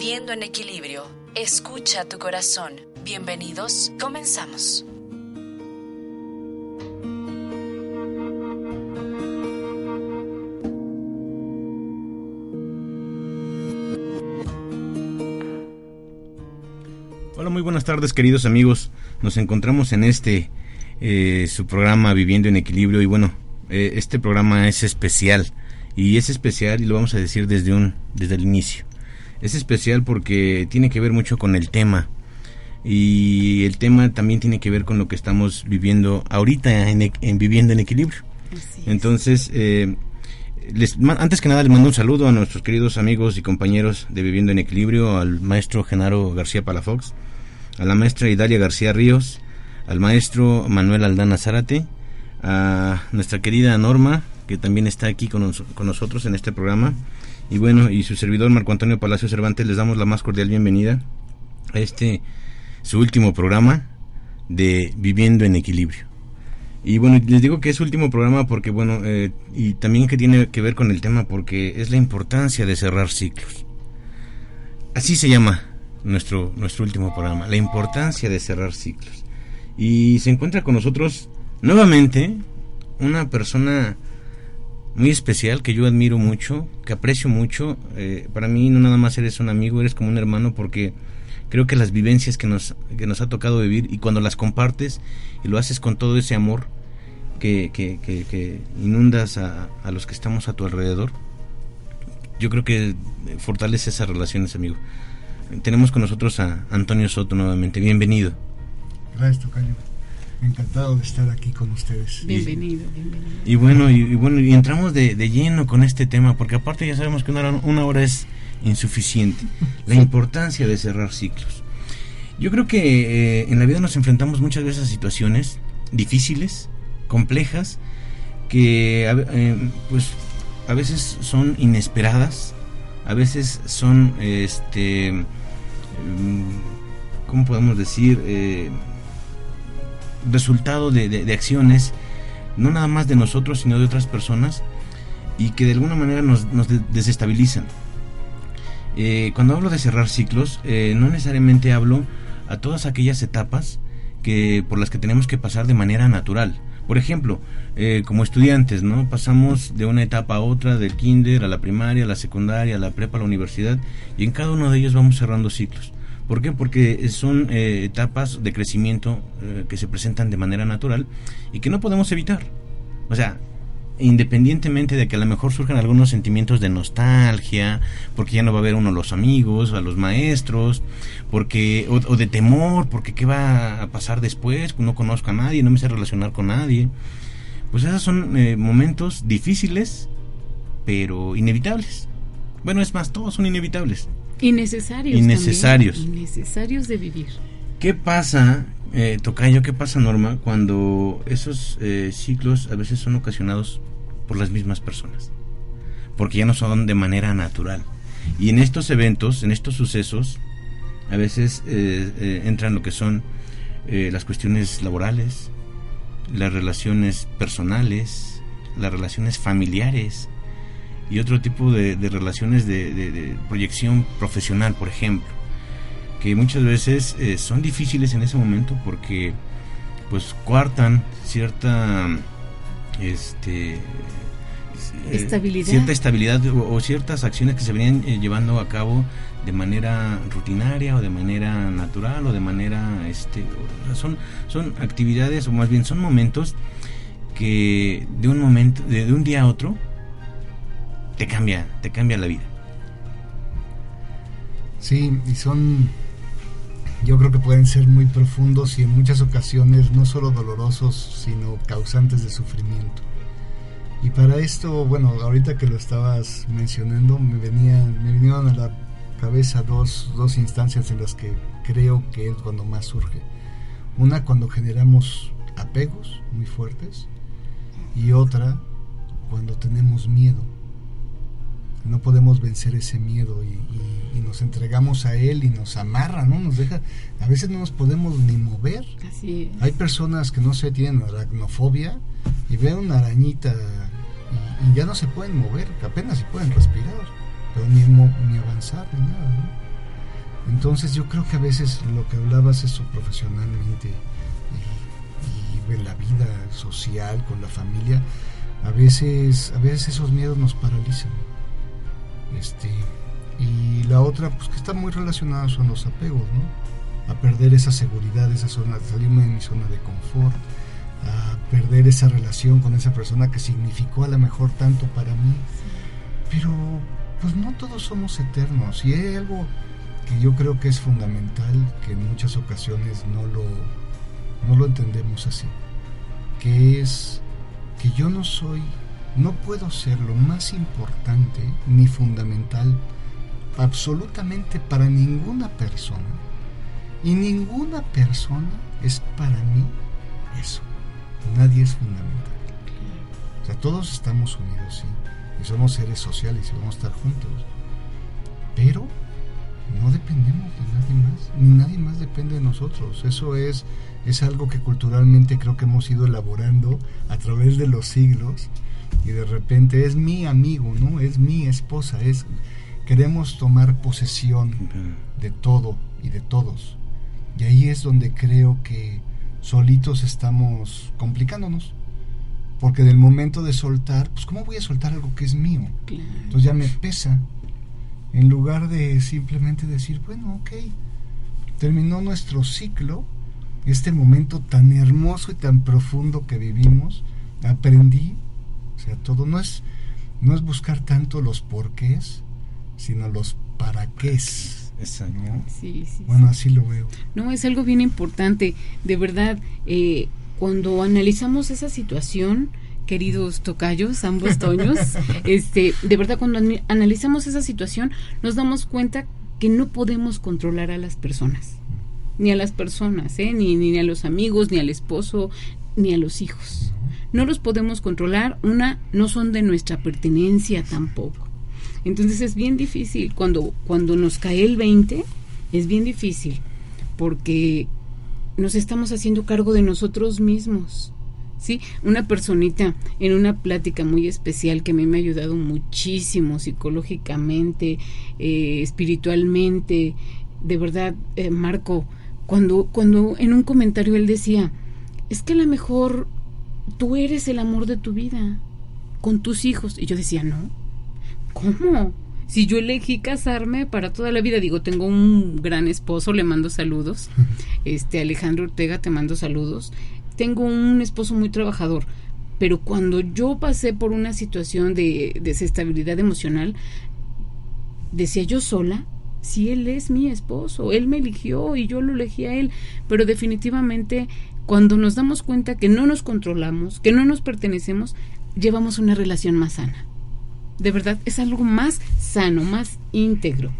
Viendo en equilibrio. Escucha tu corazón. Bienvenidos. Comenzamos. Hola, muy buenas tardes queridos amigos. Nos encontramos en este, eh, su programa Viviendo en Equilibrio y bueno, eh, este programa es especial y es especial y lo vamos a decir desde, un, desde el inicio. Es especial porque tiene que ver mucho con el tema y el tema también tiene que ver con lo que estamos viviendo ahorita en, en Viviendo en Equilibrio. Entonces, eh, les, antes que nada les mando un saludo a nuestros queridos amigos y compañeros de Viviendo en Equilibrio, al maestro Genaro García Palafox, a la maestra Idalia García Ríos, al maestro Manuel Aldana Zárate, a nuestra querida Norma, que también está aquí con, con, nosotros en este programa, y bueno, y su servidor Marco Antonio Palacio Cervantes, les damos la más cordial bienvenida a este, su último programa de Viviendo en Equilibrio. Y bueno, les digo que es último programa porque, bueno, eh, y también que tiene que ver con el tema porque es la importancia de cerrar ciclos. Así se llama nuestro, nuestro último programa, la importancia de cerrar ciclos. Y se encuentra con nosotros nuevamente una persona muy especial que yo admiro mucho, que aprecio mucho. Eh, para mí no nada más eres un amigo, eres como un hermano porque creo que las vivencias que nos, que nos ha tocado vivir y cuando las compartes y lo haces con todo ese amor que, que, que, inundas a, a, los que estamos a tu alrededor, yo creo que fortalece esas relaciones, amigo. Tenemos con nosotros a Antonio Soto nuevamente. Bienvenido. Gracias, Tocayo. Encantado de estar aquí con ustedes. Bienvenido, bienvenido. Y bueno, y, y bueno, y entramos de, de, lleno con este tema, porque aparte ya sabemos que una hora, una hora es insuficiente. La importancia de cerrar ciclos. Yo creo que eh, en la vida nos enfrentamos muchas veces a situaciones difíciles, complejas, que eh, pues a veces son inesperadas, a veces son, este, ¿cómo podemos decir? Eh, resultado de, acciones, no nada más de nosotros, sino de otras personas, y que de alguna manera nos, nos desestabilizan. Eh, cuando hablo de cerrar ciclos, eh, no necesariamente hablo a todas aquellas etapas que por las que tenemos que pasar de manera natural. Por ejemplo, eh, como estudiantes, ¿no? Pasamos de una etapa a otra, del kinder a la primaria, a la secundaria, a la prepa, a la universidad, y en cada uno de ellos vamos cerrando ciclos. ¿Por qué? Porque son eh, etapas de crecimiento eh, que se presentan de manera natural y que no podemos evitar. O sea, independientemente de que a lo mejor surjan algunos sentimientos de nostalgia, porque ya no va a ver uno a los amigos, a los maestros, porque o, o, de temor, porque qué va a pasar después, no conozco a nadie, no me sé relacionar con nadie. Pues esos son eh, momentos difíciles, pero inevitables. Bueno, es más, todos son inevitables. Innecesarios. Innecesarios. También. Innecesarios de vivir. ¿Qué pasa, eh, Tocayo, qué pasa, Norma, cuando esos eh, ciclos a veces son ocasionados por las mismas personas? Porque ya no son de manera natural. Y en estos eventos, en estos sucesos, a veces eh, eh, entran lo que son eh, las cuestiones laborales, las relaciones personales, las relaciones familiares y otro tipo de, de relaciones de, de, de, proyección profesional, por ejemplo, que muchas veces eh, son difíciles en ese momento porque pues coartan cierta este estabilidad. Eh, cierta estabilidad o, o, ciertas acciones que se venían eh, llevando a cabo de manera rutinaria o de manera natural o de manera este son son actividades o más bien son momentos que de un momento de, de un día a otro te cambia te cambia la vida sí y son yo creo que pueden ser muy profundos y en muchas ocasiones no solo dolorosos sino causantes de sufrimiento y para esto, bueno, ahorita que lo estabas mencionando, me venían, me vinieron a la cabeza dos, dos instancias en las que creo que es cuando más surge. Una cuando generamos apegos muy fuertes y otra cuando tenemos miedo. No podemos vencer ese miedo y, y- y nos entregamos a él y nos amarra, ¿no? Nos deja, a veces no nos podemos ni mover. Así es. Hay personas que no sé, tienen aracnofobia y ven una arañita y, y ya no se pueden mover, apenas si pueden respirar, pero ni, ni avanzar ni nada. ¿no? Entonces yo creo que a veces lo que hablabas eso profesionalmente y, y en la vida social, con la familia, a veces, a veces esos miedos nos paralizan. Este, y la otra, pues que está muy relacionada son los apegos, ¿no? A perder esa seguridad, esa zona, salirme de mi zona de confort, a perder esa relación con esa persona que significó a lo mejor tanto para mí. Pero, pues no todos somos eternos. Y hay algo que yo creo que es fundamental, que en muchas ocasiones no lo, no lo entendemos así, que es que yo no soy, no puedo ser lo más importante ni fundamental absolutamente para ninguna persona. Y ninguna persona es para mí eso. Nadie es fundamental. O sea, todos estamos unidos, sí. Y somos seres sociales y vamos a estar juntos. Pero no dependemos de nadie más. Nadie más depende de nosotros. Eso es, es algo que culturalmente creo que hemos ido elaborando a través de los siglos. Y de repente es mi amigo, ¿no? Es mi esposa. Es, queremos tomar posesión de todo y de todos. Y ahí es donde creo que solitos estamos complicándonos. Porque del momento de soltar, pues ¿cómo voy a soltar algo que es mío? Claro. Entonces ya me pesa. En lugar de simplemente decir, bueno, ok, terminó nuestro ciclo, este momento tan hermoso y tan profundo que vivimos, aprendí, o sea, todo no es, no es buscar tanto los porqués, sino los para qué. Exacto. Sí, sí, Bueno, sí. así lo veo. No, es algo bien importante. De verdad, eh, cuando analizamos esa situación, queridos tocayos, ambos toños, este, de verdad, cuando analizamos esa situación, nos damos cuenta que no podemos controlar a las personas. Ni a las personas, ¿eh? ni, ni a los amigos, ni al esposo, ni a los hijos. No los podemos controlar. Una, no son de nuestra pertenencia tampoco. Entonces es bien difícil. Cuando, cuando nos cae el 20, es bien difícil. Porque nos estamos haciendo cargo de nosotros mismos. ¿Sí? Una personita en una plática muy especial que a mí me ha ayudado muchísimo psicológicamente, eh, espiritualmente. De verdad, eh, Marco, cuando, cuando en un comentario él decía, es que a mejor tú eres el amor de tu vida con tus hijos. Y yo decía, no, ¿cómo? Si yo elegí casarme para toda la vida, digo, tengo un gran esposo, le mando saludos. Este Alejandro Ortega, te mando saludos. Tengo un esposo muy trabajador, pero cuando yo pasé por una situación de desestabilidad emocional, decía yo sola, si él es mi esposo, él me eligió y yo lo elegí a él, pero definitivamente cuando nos damos cuenta que no nos controlamos, que no nos pertenecemos, llevamos una relación más sana. De verdad, es algo más sano, más íntegro,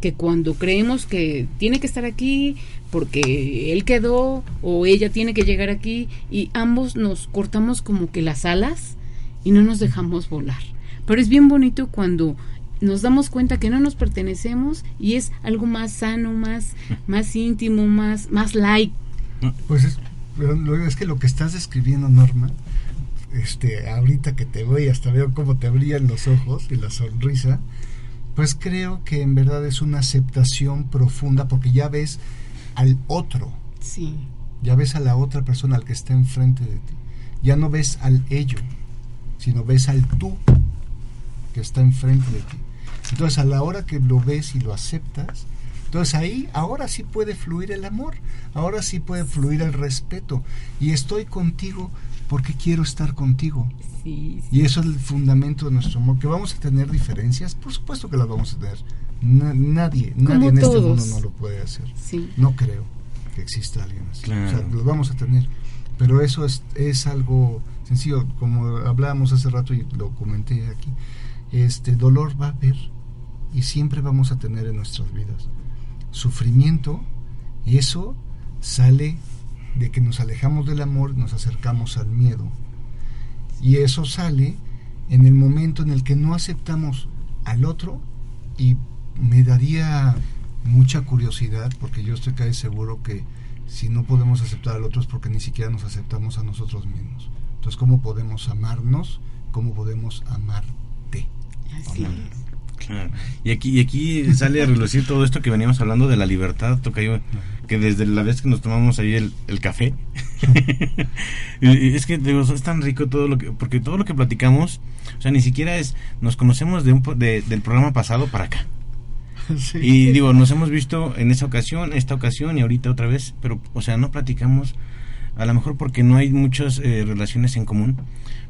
que cuando creemos que tiene que estar aquí porque él quedó o ella tiene que llegar aquí y ambos nos cortamos como que las alas y no nos dejamos volar. Pero es bien bonito cuando nos damos cuenta que no nos pertenecemos y es algo más sano, más, más íntimo, más, más light. Pues es, pero es que lo que estás describiendo, Norma, este, ahorita que te voy, hasta veo cómo te brillan los ojos y la sonrisa, pues creo que en verdad es una aceptación profunda porque ya ves al otro, Sí, ya ves a la otra persona, al que está enfrente de ti. Ya no ves al ello, sino ves al tú que está enfrente de ti. Entonces a la hora que lo ves y lo aceptas, entonces ahí ahora sí puede fluir el amor, ahora sí puede fluir el respeto. Y estoy contigo porque quiero estar contigo. sí, sí. Y eso es el fundamento de nuestro amor. ¿Que vamos a tener diferencias? Por supuesto que las vamos a tener. Na- nadie, Como nadie en este mundo no lo puede hacer. sí. No creo que exista alguien así. Claro. O sea, lo vamos a tener. Pero eso es, es algo sencillo. Como hablábamos hace rato y lo comenté aquí, este dolor va a haber y siempre vamos a tener en nuestras vidas. Sufrimiento, eso sale de que nos alejamos del amor, nos acercamos al miedo. Y eso sale en el momento en el que no aceptamos al otro y me daría mucha curiosidad porque yo estoy casi seguro que si no podemos aceptar al otro es porque ni siquiera nos aceptamos a nosotros mismos. Entonces, ¿cómo podemos amarnos? ¿Cómo podemos amarte? Así es. Claro. Y aquí, y aquí sale a relucir todo esto que veníamos hablando de la libertad, Tocayo, que desde la vez que nos tomamos ahí el, el café, es que digo, es tan rico todo lo que, porque todo lo que platicamos, o sea, ni siquiera es, nos conocemos de un, de- del programa pasado para acá. Sí. Y digo, nos hemos visto en esa ocasión, esta ocasión y ahorita otra vez, pero, o sea, no platicamos, a lo mejor porque no hay muchas eh, relaciones en común,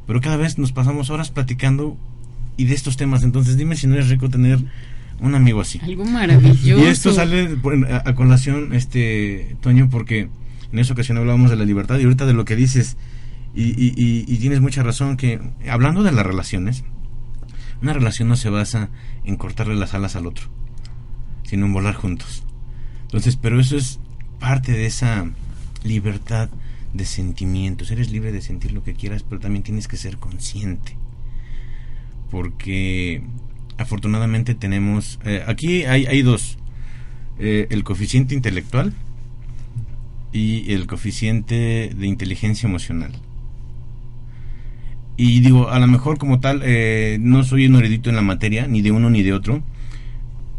pero cada vez nos pasamos horas platicando y de estos temas. Entonces, dime si no es rico tener un amigo así. Algo maravilloso. Y esto sale a, a colación, este, Toño, porque en esa ocasión hablábamos de la libertad y ahorita de lo que dices, y, y- y- y tienes mucha razón, que hablando de las relaciones, una relación no se basa en cortarle las alas al otro, sino en volar juntos. Entonces, pero eso es parte de esa libertad de sentimientos. Eres libre de sentir lo que quieras, pero también tienes que ser consciente. Porque afortunadamente tenemos... eh, aquí hay, hay dos. eh, el coeficiente intelectual y el coeficiente de inteligencia emocional. Y digo, a lo mejor como tal, eh, no soy un erudito en la materia, ni de uno ni de otro,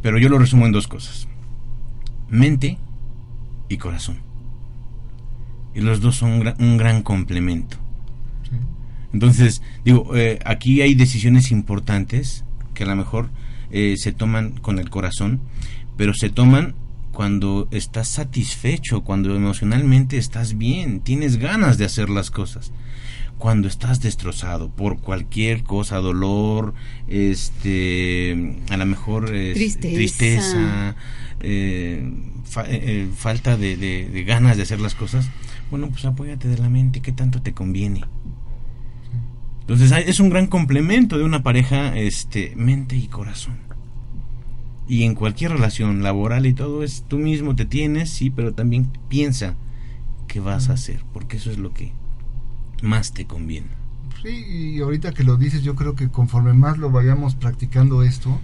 pero yo lo resumo en dos cosas. Mente y corazón. Y los dos son un gran, un gran complemento. Entonces, digo, eh, aquí hay decisiones importantes que a lo mejor eh, se toman con el corazón, pero se toman cuando estás satisfecho, cuando emocionalmente estás bien, tienes ganas de hacer las cosas. Cuando estás destrozado por cualquier cosa, dolor, este, a lo mejor es Tristeza. tristeza, eh, fa- eh, eh, falta de, de- de ganas de hacer las cosas, bueno, pues apóyate de la mente, ¿qué tanto te conviene? Entonces es un gran complemento de una pareja, este, mente y corazón. Y en cualquier relación laboral y todo es tú mismo te tienes, sí, pero también piensa qué vas a hacer, porque eso es lo que más te conviene. Sí, y ahorita que lo dices, yo creo que conforme más lo vayamos practicando esto,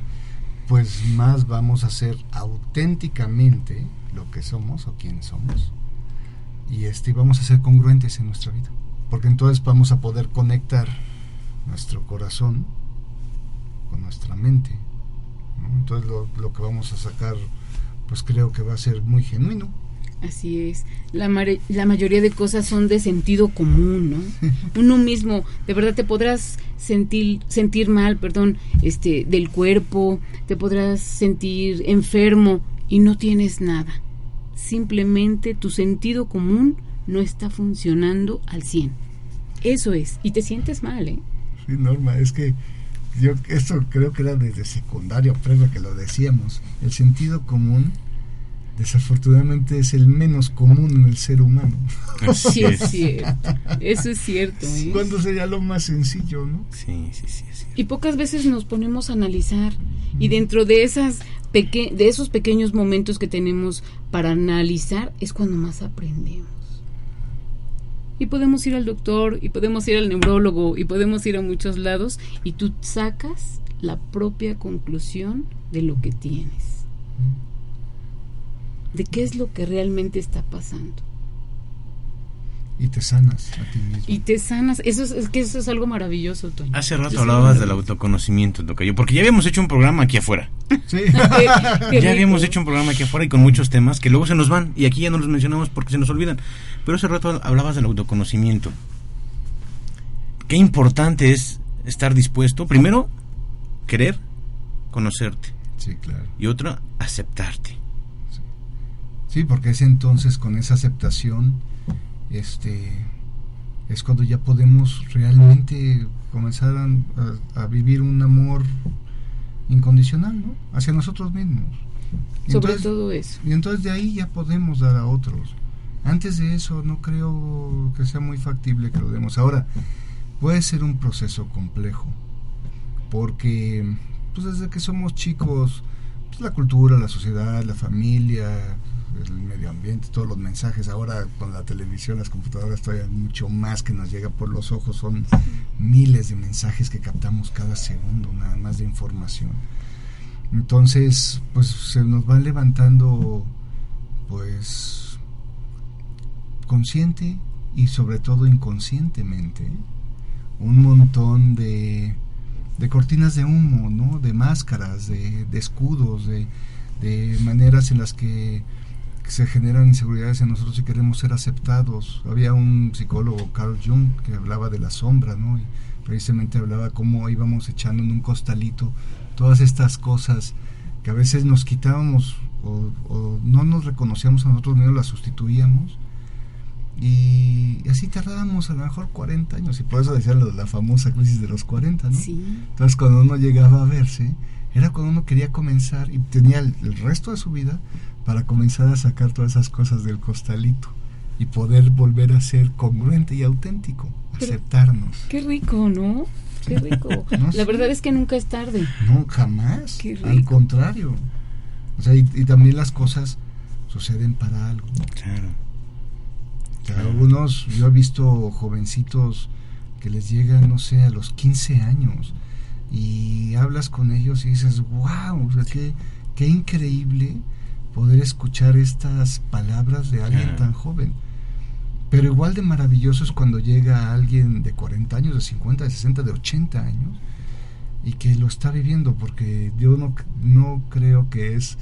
pues más vamos a ser auténticamente lo que somos o quién somos. Y este vamos a ser congruentes en nuestra vida. Porque entonces vamos a poder conectar nuestro corazón con nuestra mente. ¿no? Entonces lo, lo que vamos a sacar, pues creo que va a ser muy genuino. Así es. La, mare- la mayoría de cosas son de sentido común, ¿no? Uno mismo, de verdad te podrás sentir sentir mal, perdón, este del cuerpo, te podrás sentir enfermo y no tienes nada. Simplemente tu sentido común no está funcionando al 100. Eso es, y te sientes mal, ¿eh? Sí, Norma, es que yo esto creo que era desde secundaria o prepa que lo decíamos. El sentido común, desafortunadamente, es el menos común en el ser humano. Sí, es cierto. Eso es cierto, ¿eh? ¿Cuándo sería lo más sencillo, no? Sí, sí, sí, sí. Y pocas veces nos ponemos a analizar y dentro de esas peque de esos pequeños momentos que tenemos para analizar es cuando más aprendemos. Y podemos ir al doctor y podemos ir al neurólogo y podemos ir a muchos lados y tú sacas la propia conclusión de lo que tienes. De qué es lo que realmente está pasando. Y te sanas a ti mismo. Y te sanas. Eso es, es que eso es algo maravilloso, Toño. Hace rato hablabas del autoconocimiento, Tocayo, porque ya habíamos hecho un programa aquí afuera. Sí. Ya habíamos hecho un programa aquí afuera y con muchos temas que luego se nos van y aquí ya no los mencionamos porque se nos olvidan. Pero hace rato hablabas del autoconocimiento. Qué importante es estar dispuesto, primero, querer conocerte sí, claro. y otra, aceptarte. Sí, porque es entonces con esa aceptación, este, es cuando ya podemos realmente comenzar a, vivir un amor incondicional, ¿no? Hacia nosotros mismos. Y Sobre entonces- todo eso. Y entonces de ahí ya podemos dar a otros. Antes de eso no creo que sea muy factible que lo demos. Ahora, puede ser un proceso complejo, porque pues desde que somos chicos pues, la cultura, la sociedad, la familia, el medio ambiente, todos los mensajes. Ahora con la televisión, las computadoras todavía mucho más que nos llega por los ojos. Son miles de mensajes que captamos cada segundo, nada más de información. Entonces, pues se nos va levantando, pues, consciente y sobre todo inconscientemente, un montón de, de cortinas de humo, ¿no? De máscaras, de, de escudos, de, de maneras en las que se generan inseguridades en nosotros y queremos ser aceptados. Había un psicólogo, Carl Jung, que hablaba de la sombra, ¿no? Y precisamente hablaba cómo íbamos echando en un costalito todas estas cosas que a veces nos quitábamos o, no nos reconocíamos a nosotros mismos, las sustituíamos. Y así tardábamos a lo mejor 40 años, y por eso decía la famosa crisis de los 40, ¿no? Entonces cuando uno llegaba a verse, era cuando uno quería comenzar y tenía el resto de su vida para comenzar a sacar todas esas cosas del costalito y poder volver a ser congruente y auténtico, aceptarnos. Qué rico, ¿no? Qué rico. La verdad es que nunca es tarde. No, jamás. Al contrario. O sea, y, también las cosas suceden para algo. Claro. algunos, yo he visto jovencitos que les llegan, no sé, a los 15 años y hablas con ellos y dices, wow, o sea, qué, qué increíble poder escuchar estas palabras de alguien tan joven. Pero igual de maravilloso es cuando llega alguien de 40 años, de 50, de 60, de 80 años y que lo está viviendo, porque yo no, no creo que es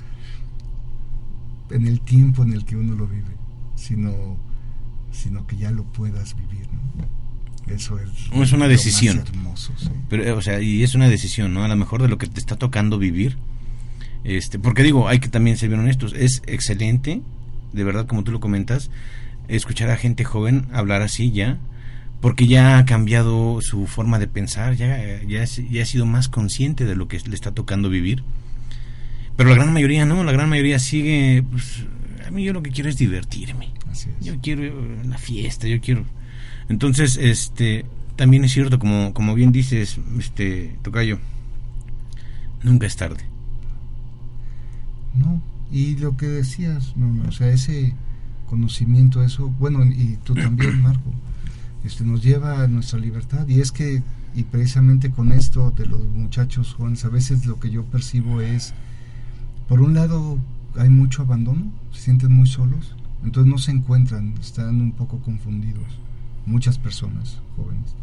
en el tiempo en el que uno lo vive, sino, sino que ya lo puedas vivir. Eso es, es una decisión. hermoso, Pero, o sea, y es una decisión, ¿no? A lo mejor de lo que te está tocando vivir este, porque digo, hay que también ser bien honestos, es excelente, de verdad como tú lo comentas, escuchar a gente joven hablar así ya, porque ya ha cambiado su forma de pensar, ya, ya, ya ha sido más consciente de lo que le está tocando vivir. Pero la gran mayoría no, la gran mayoría sigue, pues, a mí yo lo que quiero es divertirme. Yo quiero la fiesta, yo quiero... Entonces, este, también es cierto, como, como bien dices, este, Tocayo, nunca es tarde. No, y lo que decías, no, o sea, ese conocimiento, eso, bueno, y tú también, Marco, este, nos lleva a nuestra libertad. Y es que, y precisamente con esto de los muchachos jóvenes, a veces lo que yo percibo es, por un lado, hay mucho abandono, se sienten muy solos, entonces no se encuentran, están un poco confundidos, muchas personas jóvenes.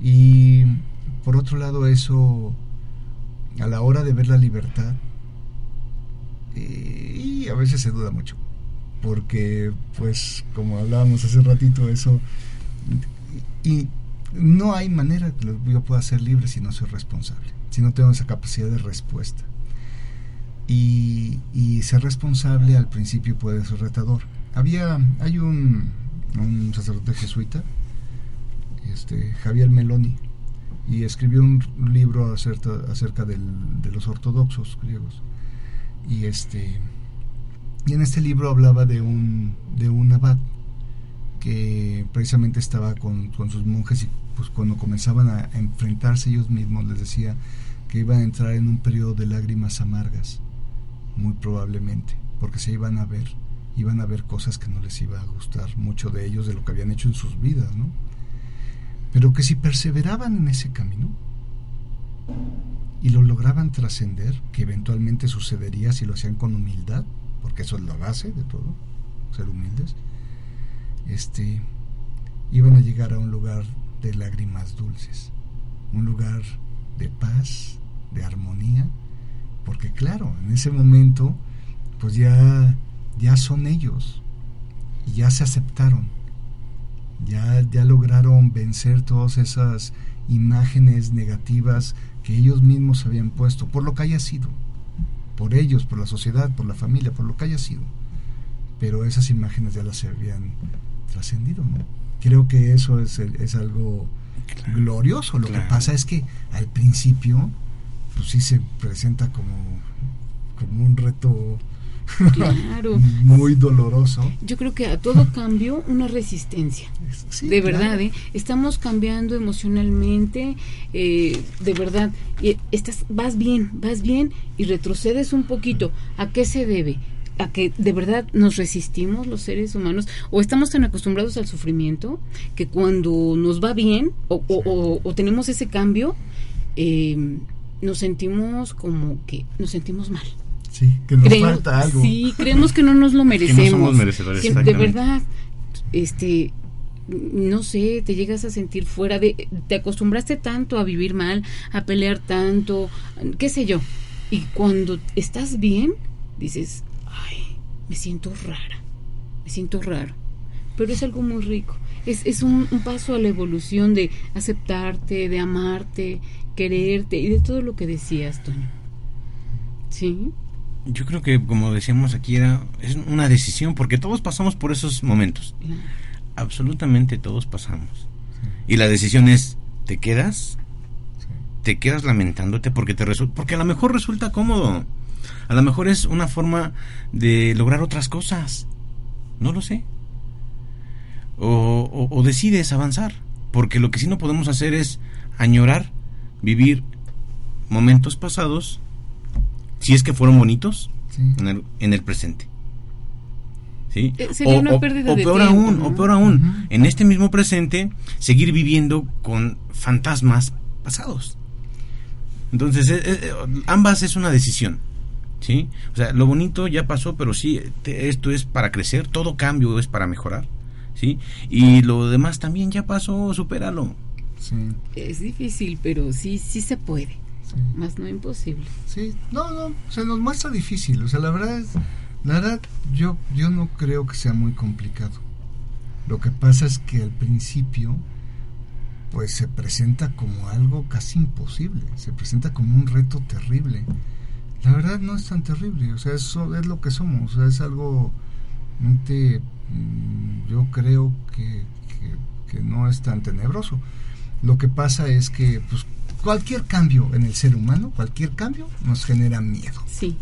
Y por otro lado, eso, a la hora de ver la libertad, y a veces se duda mucho, porque pues como hablábamos hace ratito eso, y no hay manera que yo pueda ser libre si no soy responsable, si no tengo esa capacidad de respuesta. Y, ser responsable al principio puede ser retador. Había, hay un, sacerdote jesuita, este, Javier Meloni, y escribió un libro acerca, acerca de los ortodoxos griegos y este y en este libro hablaba de un de un abad que precisamente estaba con, con sus monjes y pues cuando comenzaban a enfrentarse ellos mismos les decía que iban a entrar en un periodo de lágrimas amargas muy probablemente porque se iban a ver iban a ver cosas que no les iba a gustar mucho de ellos de lo que habían hecho en sus vidas no pero que si perseveraban en ese camino y lo lograban trascender, que eventualmente sucedería si lo hacían con humildad, porque eso es la base de todo, ser humildes, este, iban a llegar a un lugar de lágrimas dulces, un lugar de paz, de armonía, porque claro, en ese momento, pues ya, ya son ellos, y ya se aceptaron, ya, ya lograron vencer todas esas imágenes negativas que ellos mismos habían puesto, por lo que haya sido, por ellos, por la sociedad, por la familia, por lo que haya sido. Pero esas imágenes ya las habían trascendido, ¿no? Creo que eso es, es algo glorioso. Lo que pasa es que al principio, pues sí se presenta como, como un reto Claro. muy doloroso. Yo creo que a todo cambio una resistencia. Sí, de claro. verdad, ¿eh? estamos cambiando emocionalmente, eh, de verdad, y estás, vas bien, vas bien y retrocedes un poquito. ¿A qué se debe? A que de verdad nos resistimos los seres humanos o estamos tan acostumbrados al sufrimiento que cuando nos va bien o, o- o- o tenemos ese cambio, eh, nos sentimos como que nos sentimos mal. Sí, que nos Creemos- falta algo. Sí, creemos que no nos lo merecemos. somos merecedores, Que de verdad, este, no sé, te llegas a sentir fuera de, te acostumbraste tanto a vivir mal, a pelear tanto, qué sé yo. Y cuando estás bien, dices, ay, me siento rara, me siento raro. Pero es algo muy rico. Es, es un, un paso a la evolución de aceptarte, de amarte, quererte y de todo lo que decías, Toño. ¿Sí? Yo creo que, como decíamos aquí, era es una decisión, porque todos pasamos por esos momentos. Absolutamente todos pasamos. Y la decisión es, ¿te quedas? ¿Te quedas lamentándote porque te resulta? Porque a lo mejor resulta cómodo. A lo mejor es una forma de lograr otras cosas. No lo sé. O, o- o decides avanzar. Porque lo que sí no podemos hacer es añorar, vivir momentos pasados, si es que fueron bonitos, Sí. en el, en el presente. ¿Sí? Eh, sería una pérdida o de peor tiempo, aún, ¿no? o peor aún, en este mismo presente, seguir viviendo con fantasmas pasados. Entonces, eh, eh, ambas es una decisión. ¿Sí? O sea, lo bonito ya pasó, pero sí, te- esto es para crecer, todo cambio es para mejorar. ¿Sí? Y lo demás también ya pasó, supéralo. Sí, Es difícil, pero sí, sí se puede. Sí. Más no imposible. Sí, no, no, se nos muestra difícil. O sea, la verdad es, la verdad, yo, yo no creo que sea muy complicado. Lo que pasa es que al principio, pues se presenta como algo casi imposible. Se presenta como un reto terrible. La verdad no es tan terrible. O sea, eso es lo que somos. O sea, es algo, mm, yo creo que, que, que no es tan tenebroso. Lo que pasa es que, pues, cualquier cambio en el ser humano, cualquier cambio, nos genera miedo. Sí.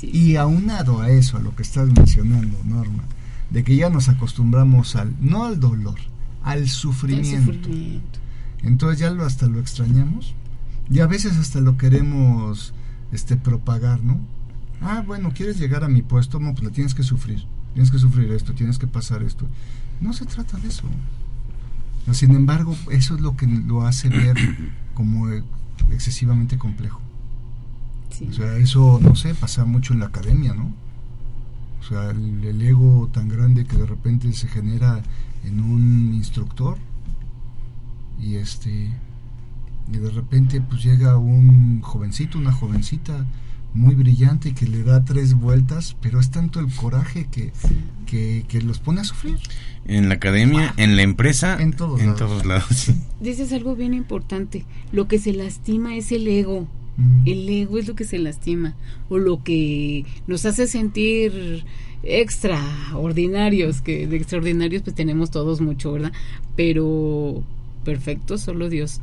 sí. Y aunado a eso, a lo que estás mencionando, Norma, de que ya nos acostumbramos al, no al dolor, al sufrimiento. sufrimiento. Entonces ya lo, hasta lo extrañamos. Y a veces hasta lo queremos este, propagar, ¿no? Ah, bueno, quieres llegar a mi puesto, no, pues le tienes que sufrir. Tienes que sufrir esto, tienes que pasar esto. No se trata de eso. Sin embargo, eso es lo que lo hace ver como excesivamente complejo. Sí. O sea, eso, no sé, pasa mucho en la academia, ¿no? O sea, el, el ego tan grande que de repente se genera en un instructor y este y de repente pues llega un jovencito, una jovencita muy brillante que le da tres vueltas, pero es tanto el coraje que, que, que los pone a sufrir. En la academia, en la empresa, En todos en lados. todos lados. sí. Dices algo bien importante. Lo que se lastima es el ego. El ego es lo que se lastima. O lo que nos hace sentir extraordinarios, que de extraordinarios pues tenemos todos mucho, ¿verdad? Pero perfecto, solo Dios.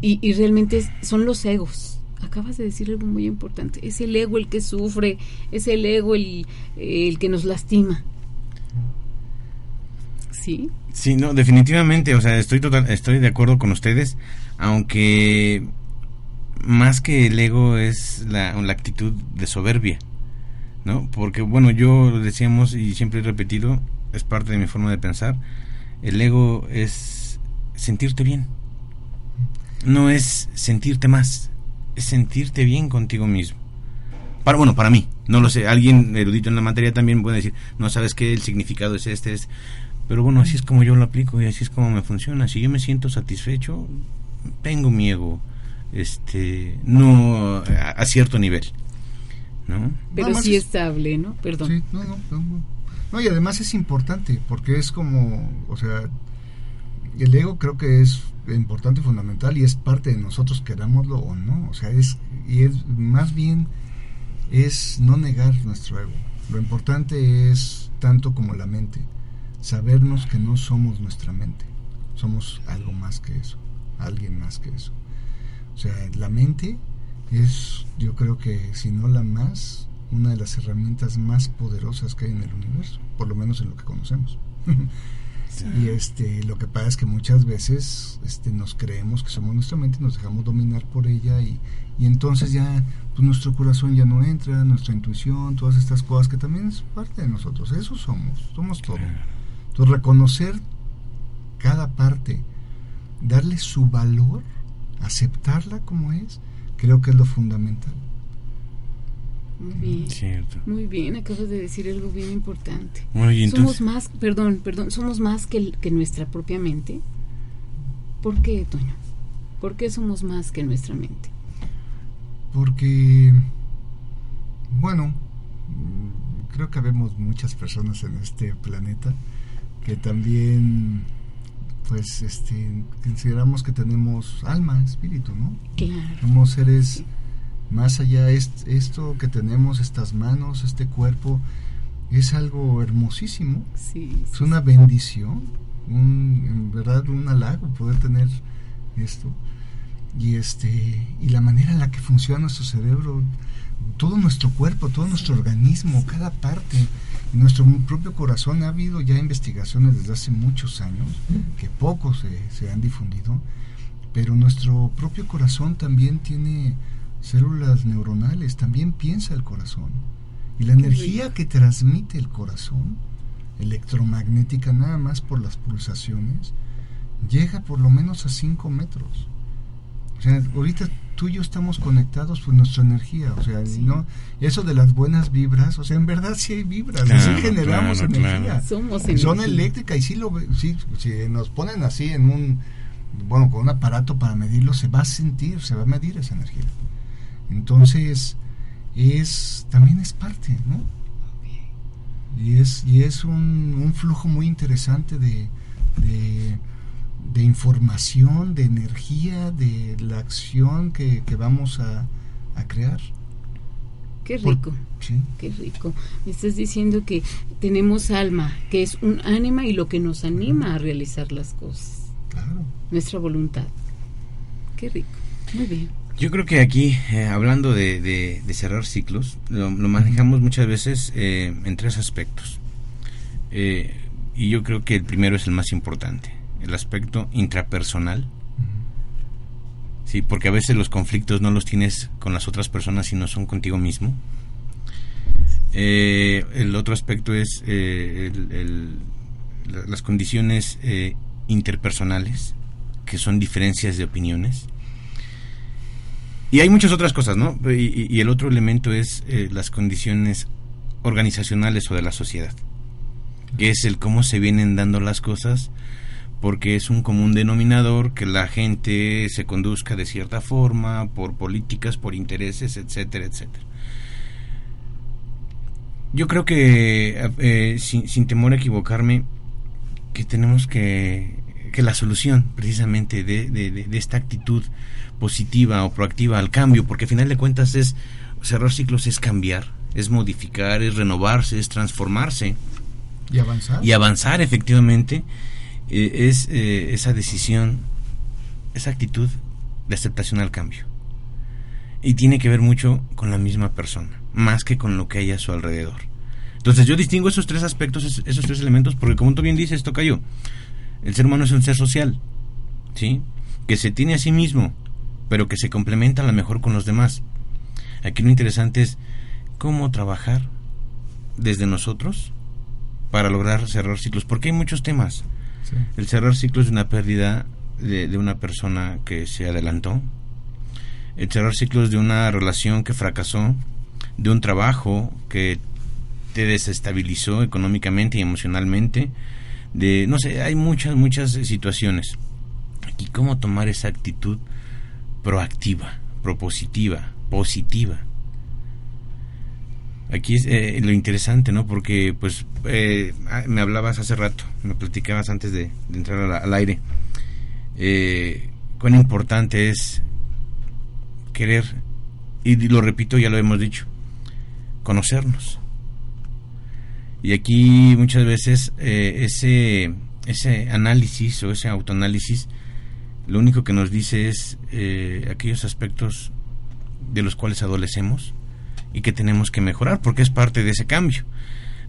Y, y realmente son los egos. Acabas de decir algo muy importante. Es el ego el que sufre, es el ego el, el que nos lastima. ¿Sí? Sí, no, definitivamente, o sea, estoy total, estoy de acuerdo con ustedes, aunque más que el ego es la, actitud de soberbia, ¿no? Porque bueno, yo decíamos y siempre he repetido, es parte de mi forma de pensar, el ego es sentirte bien, no es sentirte más, sentirte bien contigo mismo. Para, bueno, para mí, no lo sé, alguien erudito en la materia también puede decir, no sabes qué, el significado es este, es... Pero bueno, así es como yo lo aplico y así es como me funciona. Si yo me siento satisfecho, tengo mi ego, este, no a, a cierto nivel, ¿no? Pero sí es- estable, ¿no? Perdón. Sí, no, no, no, no. No, y además es importante, porque es como, o sea, el ego creo que es importante fundamental y es parte de nosotros, querámoslo o no. O sea, es, y es más bien es no negar nuestro ego. Lo importante es tanto como la mente, sabernos que no somos nuestra mente, somos algo más que eso, alguien más que eso. O sea, la mente es, yo creo que si no la más, una de las herramientas más poderosas que hay en el universo, por lo menos en lo que conocemos. Y este, lo que pasa es que muchas veces este, nos creemos que somos nuestra mente, nos dejamos dominar por ella y, y entonces ya pues nuestro corazón ya no entra, nuestra intuición, todas estas cosas que también es parte de nosotros. Eso somos, somos todo. Entonces reconocer cada parte, darle su valor, aceptarla como es, creo que es lo fundamental. Muy bien. Cierto. Muy bien, acabas de decir algo bien importante. Muy bien, somos entonces- más, perdón, perdón, somos más que, el- que nuestra propia mente. ¿Por qué, Toño? ¿Por qué somos más que nuestra mente? Porque, bueno, creo que habemos muchas personas en este planeta que también, pues, este, consideramos que tenemos alma, espíritu, ¿no? Claro. Somos seres más allá, est- esto que tenemos, estas manos, este cuerpo, es algo hermosísimo, Sí, es sí, una bendición, un, en verdad un halago poder tener esto. Y este y la manera en la que funciona nuestro cerebro, todo nuestro cuerpo, todo nuestro organismo, cada parte, nuestro propio corazón, ha habido ya investigaciones desde hace muchos años, que pocos se, se han difundido, pero nuestro propio corazón también tiene células neuronales, también piensa el corazón. Y la Qué energía rico. que transmite el corazón, electromagnética nada más por las pulsaciones, llega por lo menos a 5 metros. O sea, ahorita tú y yo estamos conectados por nuestra energía, o sea, Sí. no eso de las buenas vibras, o sea, en verdad sí hay vibras, Claro, sí generamos claro, energía. claro. Somos Son energía. eléctricas y sí lo ve- sí, si nos ponen así en un bueno, con un aparato para medirlo, se va a sentir, se va a medir esa energía. Entonces, es también es parte, ¿no? Y es, y es un, un flujo muy interesante de, de, de información, de energía, de la acción que, que vamos a, a crear. Qué rico. Sí, Qué rico. Me estás diciendo que tenemos alma, que es un ánima y lo que nos anima a realizar las cosas. claro. Nuestra voluntad. Qué rico. Muy bien. Yo creo que aquí, eh, hablando de, de- de cerrar ciclos, lo, lo manejamos muchas veces eh, en tres aspectos. Eh, y yo creo que el primero es el más importante, el aspecto intrapersonal. Sí, porque a veces los conflictos no los tienes con las otras personas, sino son contigo mismo. El otro aspecto es el- el- la- las condiciones eh, interpersonales, que son diferencias de opiniones. Y hay muchas otras cosas, ¿no? Y, el otro elemento es eh, las condiciones organizacionales o de la sociedad, que es el cómo se vienen dando las cosas, porque es un común denominador que la gente se conduzca de cierta forma, por políticas, por intereses, etcétera, etcétera. Yo creo que, eh, sin, sin temor a equivocarme, que tenemos que, que la solución precisamente de- de esta actitud positiva o proactiva al cambio, porque al final de cuentas es cerrar ciclos, es cambiar, es modificar, es renovarse, es transformarse Y avanzar. y avanzar efectivamente, eh, es eh, esa decisión, esa actitud de aceptación al cambio. Y tiene que ver mucho con la misma persona, más que con lo que hay a su alrededor. Entonces yo distingo esos tres aspectos, es- esos tres elementos, porque como tú bien dices, Tocayo, el ser humano es un ser social, ¿sí? Que se tiene a sí mismo, pero que se complementa a lo mejor con los demás. Aquí lo interesante es cómo trabajar desde nosotros para lograr cerrar ciclos, porque hay muchos temas. Sí. El cerrar ciclos de una pérdida de, de una persona que se adelantó, el cerrar ciclos de una relación que fracasó, de un trabajo que te desestabilizó económicamente y emocionalmente, de, no sé, hay muchas, muchas situaciones. Aquí, ¿cómo tomar esa actitud proactiva, propositiva, positiva? Aquí es eh, lo interesante, ¿no? Porque, pues, eh, ah, me hablabas hace rato, me platicabas antes de, entrar al aire, eh, cuán importante es querer, y lo repito, ya lo hemos dicho, conocernos. Y aquí muchas veces ese, ese análisis o ese autoanálisis lo único que nos dice es eh, aquellos aspectos de los cuales adolecemos y que tenemos que mejorar porque es parte de ese cambio.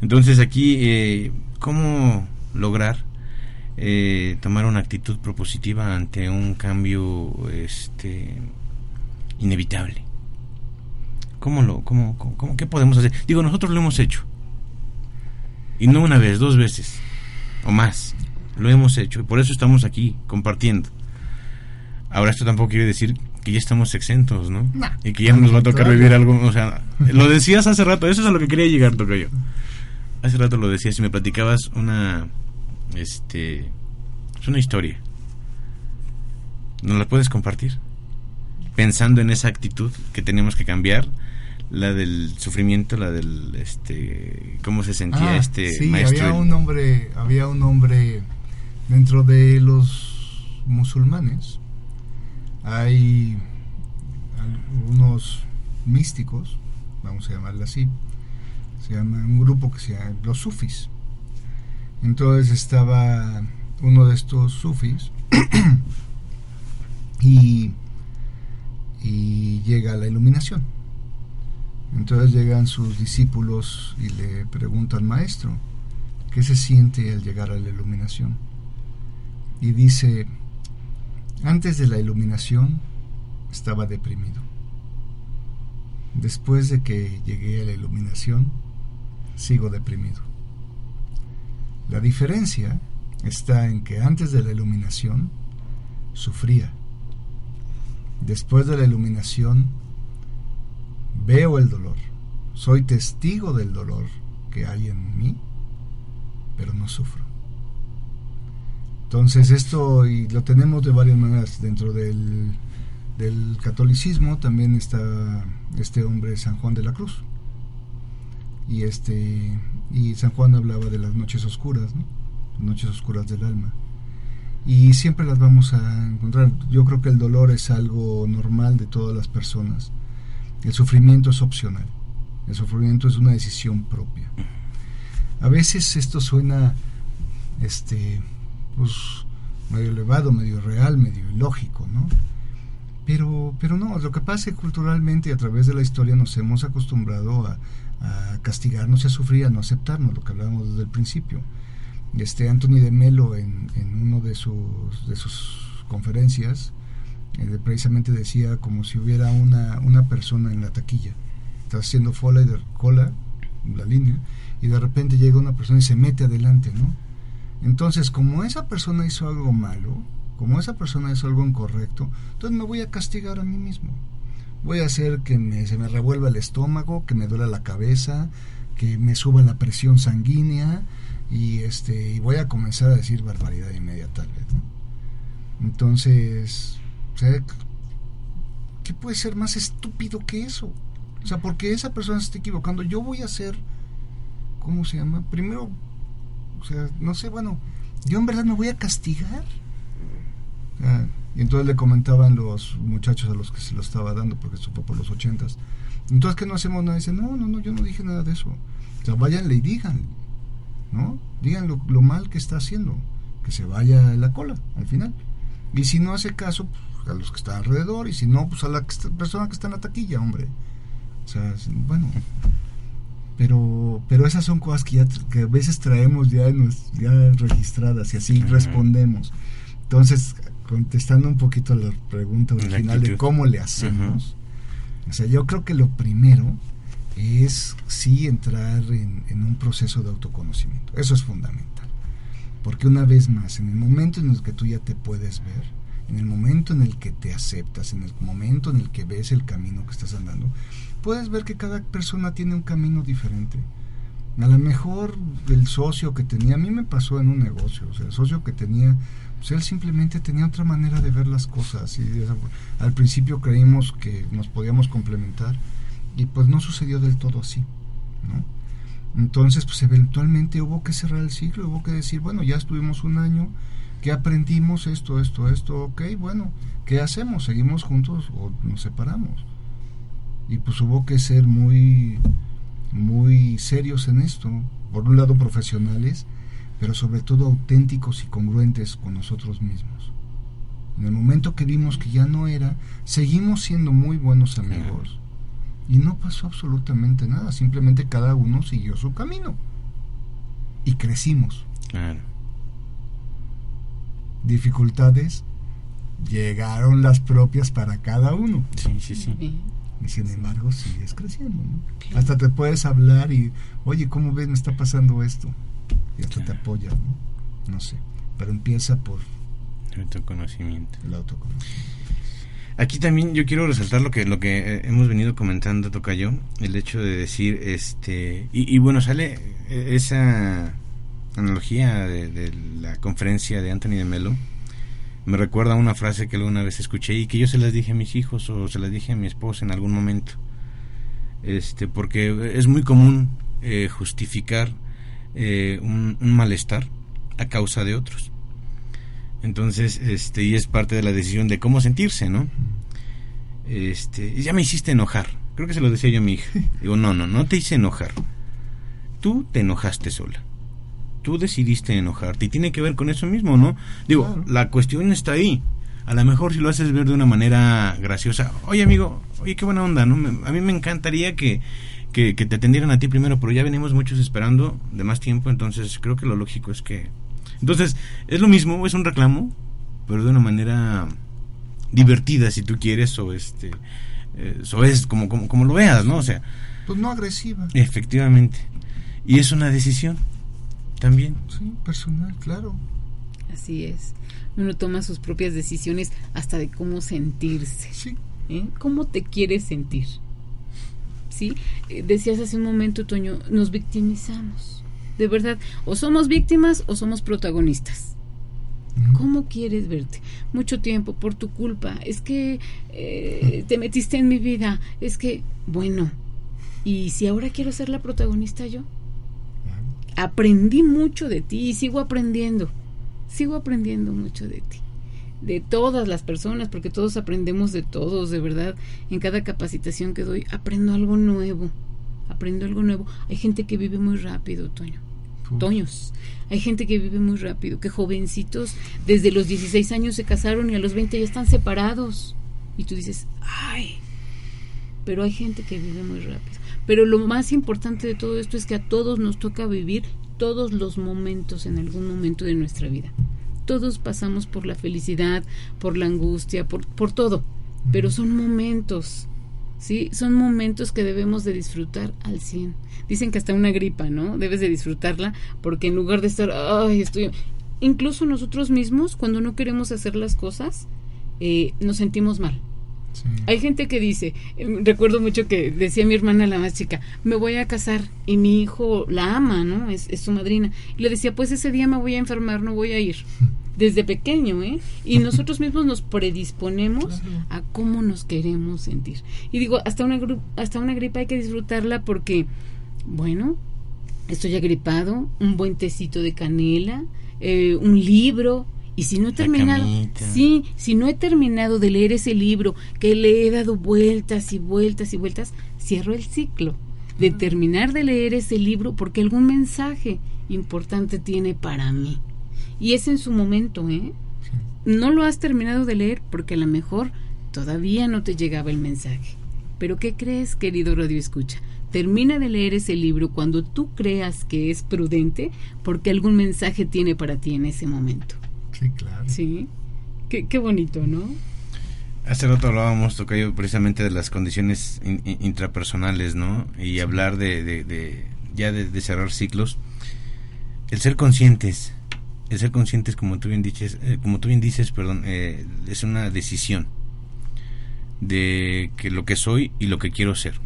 Entonces aquí, eh, ¿cómo lograr eh, tomar una actitud propositiva ante un cambio este, inevitable? ¿Cómo lo, cómo, cómo, qué podemos hacer? Digo, nosotros lo hemos hecho. Y no una vez, dos veces o más. Lo hemos hecho y por eso estamos aquí compartiendo. Ahora esto tampoco quiere decir que ya estamos exentos, ¿no? y que ya nos va a tocar vivir algo, o sea, lo decías hace rato, eso es a lo que quería llegar, yo Hace rato lo decías y me platicabas una este es una historia. ¿Nos la puedes compartir? Pensando en esa actitud que tenemos que cambiar, la del sufrimiento, la del este cómo se sentía ah, este sí, había un hombre, había un hombre dentro de los musulmanes hay algunos místicos, vamos a llamarle así, se llama un grupo que se llama los sufis. Entonces estaba uno de estos sufis y, y llega a la iluminación. Entonces llegan sus discípulos y le preguntan, maestro, ¿qué se siente al llegar a la iluminación? Y dice, antes de la iluminación estaba deprimido. Después de que llegué a la iluminación, sigo deprimido. La diferencia está en que antes de la iluminación sufría. Después de la iluminación veo el dolor. Soy testigo del dolor que hay en mí, pero no sufro. Entonces esto y lo tenemos de varias maneras dentro del, del catolicismo también está este hombre San Juan de la Cruz y este y San Juan hablaba de las noches oscuras, noches oscuras del alma y siempre las vamos a encontrar. Yo creo que el dolor es algo normal de todas las personas. El sufrimiento es opcional. El sufrimiento es una decisión propia. A veces esto suena este pues medio elevado, medio real, medio ilógico, ¿no? Pero, pero no, lo que pasa es que culturalmente a través de la historia nos hemos acostumbrado a, castigarnos y a sufrir, a no aceptarnos, lo que hablábamos desde el principio. Este Anthony de Melo en, en uno de sus, de sus conferencias eh, precisamente decía como si hubiera una, una persona en la taquilla, está haciendo y de, cola, la línea, y de repente llega una persona y se mete adelante, ¿no? Entonces, como esa persona hizo algo malo, como esa persona hizo algo incorrecto, entonces me voy a castigar a mí mismo. Voy a hacer que me, se me revuelva el estómago, que me duela la cabeza, que me suba la presión sanguínea y este y voy a comenzar a decir barbaridad inmediata. Entonces, ¿qué puede ser más estúpido que eso? O sea, porque esa persona se está equivocando, yo voy a hacer, ¿cómo se llama? Primero o sea, no sé, bueno, yo en verdad me voy a castigar. Ah, y entonces le comentaban los muchachos a los que se lo estaba dando, porque eso fue por los ochentas. Entonces, ¿qué no hacemos nada? Dice, no, no, no, yo no dije nada de eso. O sea, váyanle y digan, ¿no? Digan lo, lo, mal que está haciendo, que se vaya a la cola al final. Y si no hace caso, pues, a los que están alrededor, y si no, pues a la persona que está en la taquilla, hombre. O sea, bueno, pero pero esas son cosas que ya que a veces traemos ya ya registradas y así respondemos. Entonces contestando un poquito la pregunta original de cómo le hacemos o sea yo creo que lo primero es sí entrar en, en un proceso de autoconocimiento. Eso es fundamental. Porque una vez más en el momento en el que tú ya te puedes ver en el momento en el que te aceptas en el momento en el que ves el camino que estás andando puedes ver que cada persona tiene un camino diferente. A lo mejor el socio que tenía, a mí me pasó en un negocio, o sea, el socio que tenía, pues él simplemente tenía otra manera de ver las cosas. Y al principio creímos que nos podíamos complementar y pues no sucedió del todo así, ¿no? Entonces, pues eventualmente hubo que cerrar el ciclo, hubo que decir, bueno, ya estuvimos un año, ¿qué aprendimos? Esto, esto, esto, ok, bueno, ¿qué hacemos? ¿Seguimos juntos o nos separamos? Y pues hubo que ser muy muy serios en esto por un lado profesionales pero sobre todo auténticos y congruentes con nosotros mismos en el momento que vimos que ya no era seguimos siendo muy buenos amigos Y no pasó absolutamente nada, simplemente cada uno siguió su camino. Y crecimos. Claro. Dificultades llegaron las propias para cada uno. Sí, sí, sí. Y sin embargo sigues creciendo. ¿no? Hasta te puedes hablar y, oye, ¿cómo ves? Me está pasando esto. Y hasta te apoyas, ¿no? No sé. Pero empieza por Autoconocimiento. el autoconocimiento. Aquí también yo quiero resaltar lo que lo que eh, hemos venido comentando Tocayo, el hecho de decir este y, y bueno sale eh, esa analogía de, de la conferencia de Anthony de Melo me recuerda a una frase que alguna vez escuché y que yo se las dije a mis hijos o se las dije a mi esposa en algún momento este porque es muy común eh, justificar eh, un, un malestar a causa de otros entonces, este, y es parte de la decisión de cómo sentirse, ¿no? Este, ya me hiciste enojar. Creo que se lo decía yo a mi hija. Digo, no, no, no te hice enojar. Tú te enojaste sola. Tú decidiste enojarte. Y tiene que ver con eso mismo, ¿no? Digo, Claro. la cuestión está ahí. A lo mejor si lo haces ver de una manera graciosa. Oye, amigo, oye, qué buena onda, ¿no? Me- A mí me encantaría que, que, que te atendieran a ti primero, pero ya venimos muchos esperando de más tiempo, entonces creo que lo lógico es que... Entonces, es lo mismo, es un reclamo, pero de una manera divertida, si tú quieres, o este... eh, o es como, como, como lo veas, ¿no? O sea, Pues no agresiva. efectivamente. Y es una decisión también. Sí, personal, claro. Así es. Uno toma sus propias decisiones hasta de cómo sentirse. Sí. ¿eh? ¿Cómo te quieres sentir? ¿Sí? Eh, decías hace un momento, Toño, nos victimizamos. De verdad, o somos víctimas o somos protagonistas. ¿Cómo quieres verte? Mucho tiempo por tu culpa. Es que eh, te metiste en mi vida. Es que, bueno, ¿y si ahora quiero ser la protagonista yo? Aprendí mucho de ti y sigo aprendiendo. Sigo aprendiendo mucho de ti. De todas las personas, porque todos aprendemos de todos, de verdad. En cada capacitación que doy, aprendo algo nuevo. Aprendo algo nuevo. Hay gente que vive muy rápido, Toño. Uf. Toños. Hay gente que vive muy rápido, que jovencitos desde los 16 años se casaron y a los 20 ya están separados. Y tú dices, ay, pero hay gente que vive muy rápido. Pero lo más importante de todo esto es que a todos nos toca vivir todos los momentos en algún momento de nuestra vida. Todos pasamos por la felicidad, por la angustia, por, por todo, pero son momentos. ¿sí? Son momentos que debemos de disfrutar al 100. Dicen que hasta una gripa, ¿no? Debes de disfrutarla porque en lugar de estar, ay, estoy... Incluso nosotros mismos, cuando no queremos hacer las cosas, eh, nos sentimos mal. Sí. Hay gente que dice, eh, recuerdo mucho que decía mi hermana la más chica, me voy a casar y mi hijo la ama, ¿no? Es, es su madrina. Y le decía, pues ese día me voy a enfermar, no voy a ir. Desde pequeño, ¿eh? Y nosotros mismos nos predisponemos Claro. a cómo nos queremos sentir. Y digo, hasta una, hasta una gripa hay que disfrutarla porque, bueno, estoy agripado, un buen tecito de canela, eh, un libro. Y si no he terminado, sí, si no he terminado de leer ese libro, que le he dado vueltas y vueltas y vueltas, cierro el ciclo de terminar de leer ese libro porque algún mensaje importante tiene para mí. Y es en su momento, ¿eh? No lo has terminado de leer porque a lo mejor todavía no te llegaba el mensaje. Pero ¿qué crees, querido Radio Escucha? Termina de leer ese libro cuando tú creas que es prudente porque algún mensaje tiene para ti en ese momento. Sí, claro. Sí. Qué, qué bonito, ¿no? Hace rato hablábamos, Tocayo, precisamente de las condiciones in- in- intrapersonales, ¿no? Y hablar de, de- de- ya de, de cerrar ciclos. El ser conscientes, el ser conscientes, como tú bien dices, eh, como tú bien dices, perdón, eh, es una decisión de que lo que soy y lo que quiero ser.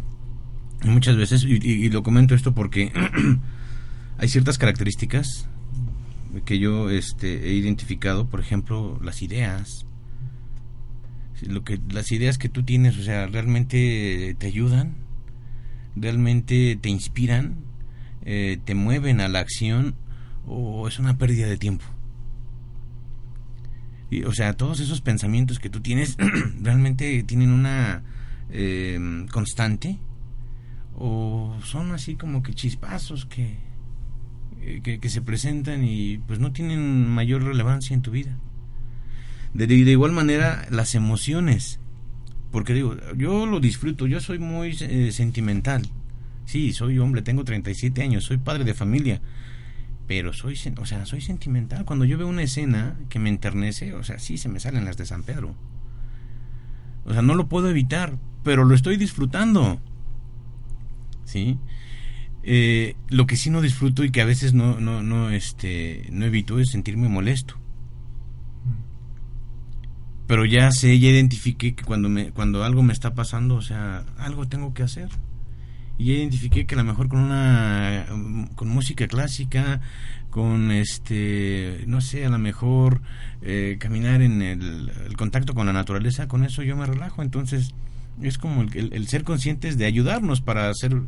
Y muchas veces, y, y- y lo comento esto porque hay ciertas características que yo este, he identificado, por ejemplo, las ideas, lo que las ideas que tú tienes, o sea, realmente te ayudan, realmente te inspiran, eh, te mueven a la acción o es una pérdida de tiempo. Y, o sea, todos esos pensamientos que tú tienes realmente tienen una eh, constante o son así como que chispazos que, que, que se presentan y pues no tienen mayor relevancia en tu vida. De, de igual manera, las emociones Porque digo, yo lo disfruto, yo soy muy eh, sentimental. Sí, soy hombre, tengo 37 años, soy padre de familia. Pero soy, o sea, soy sentimental. Cuando yo veo una escena que me enternece, o sea, sí se me salen las de San Pedro. O sea, no lo puedo evitar, pero lo estoy disfrutando. ¿Sí? Eh, lo que sí no disfruto y que a veces no, no, no, este, no evito es sentirme molesto. Pero ya sé, ya identifiqué que cuando, me, cuando algo me está pasando, o sea, algo tengo que hacer. Y ya identifiqué que a lo mejor con una, con música clásica, con este, no sé, a lo mejor eh, caminar en el, contacto con la naturaleza, con eso yo me relajo. Entonces, es como el, el ser conscientes de ayudarnos para hacer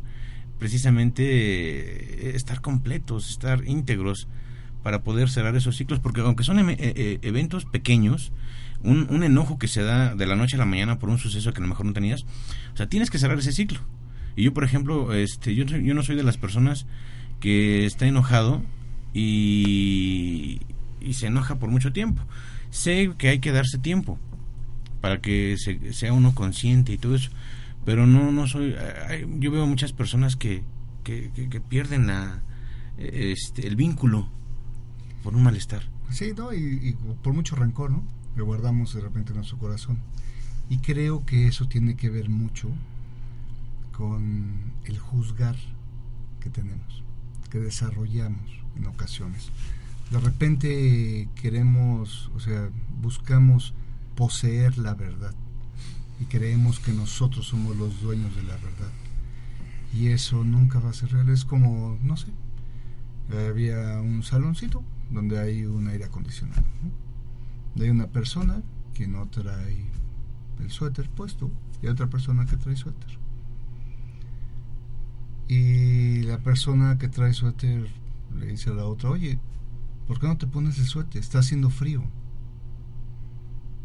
precisamente eh, estar completos, estar íntegros para poder cerrar esos ciclos, porque aunque son e, e, eventos pequeños, un, un, enojo que se da de la noche a la mañana por un suceso que a lo mejor no tenías, o sea, tienes que cerrar ese ciclo. Y yo, por ejemplo, este, yo, yo no soy de las personas que está enojado y, y se enoja por mucho tiempo. Sé que hay que darse tiempo para que se, sea uno consciente y todo eso pero no no soy yo veo muchas personas que, que, que, pierden la este, el vínculo por un malestar. Sí no y, por mucho rencor no que guardamos de repente en nuestro corazón. Y creo que eso tiene que ver mucho con el juzgar que tenemos que desarrollamos en ocasiones. De repente queremos o sea buscamos poseer la verdad y creemos que nosotros somos los dueños de la verdad. Y eso nunca va a ser real. Es como, no sé, había un saloncito donde hay un aire acondicionado. ¿no? Hay una persona que no trae el suéter puesto y otra persona que trae suéter. Y la persona que trae suéter le dice a la otra, oye, ¿por qué no te pones el suéter? Está haciendo frío.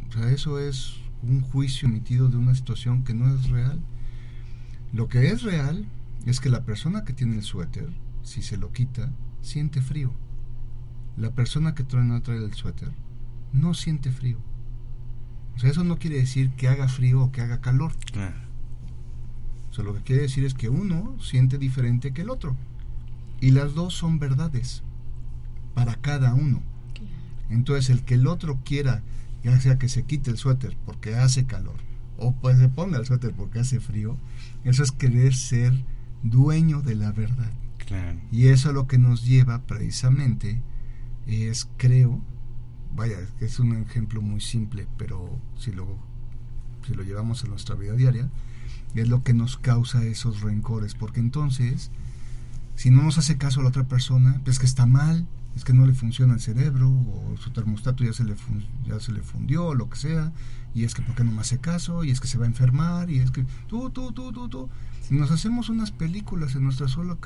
O sea, eso es un juicio emitido de una situación que no es real. Lo que es real es que la persona que tiene el suéter, si se lo quita, siente frío. La persona que trae, no trae el suéter no siente frío. O sea, eso no quiere decir que haga frío o que haga calor. O sea, lo que quiere decir es que uno siente diferente que el otro. Y las dos son verdades para cada uno. Entonces, el que el otro quiera ya sea que se quite el suéter porque hace calor o pues se ponga el suéter porque hace frío, eso es querer ser dueño de la verdad. Y eso lo que nos lleva precisamente es, creo, vaya, es un ejemplo muy simple, pero si lo, si lo llevamos a nuestra vida diaria, es lo que nos causa esos rencores, porque entonces, si no nos hace caso a la otra persona, pues que está mal, es que no le funciona el cerebro o su termostato ya se le ya se le fundió o lo que sea y es que por qué no me hace caso y es que se va a enfermar y es que tú tú tú tú tú. Nos hacemos unas películas en nuestra sola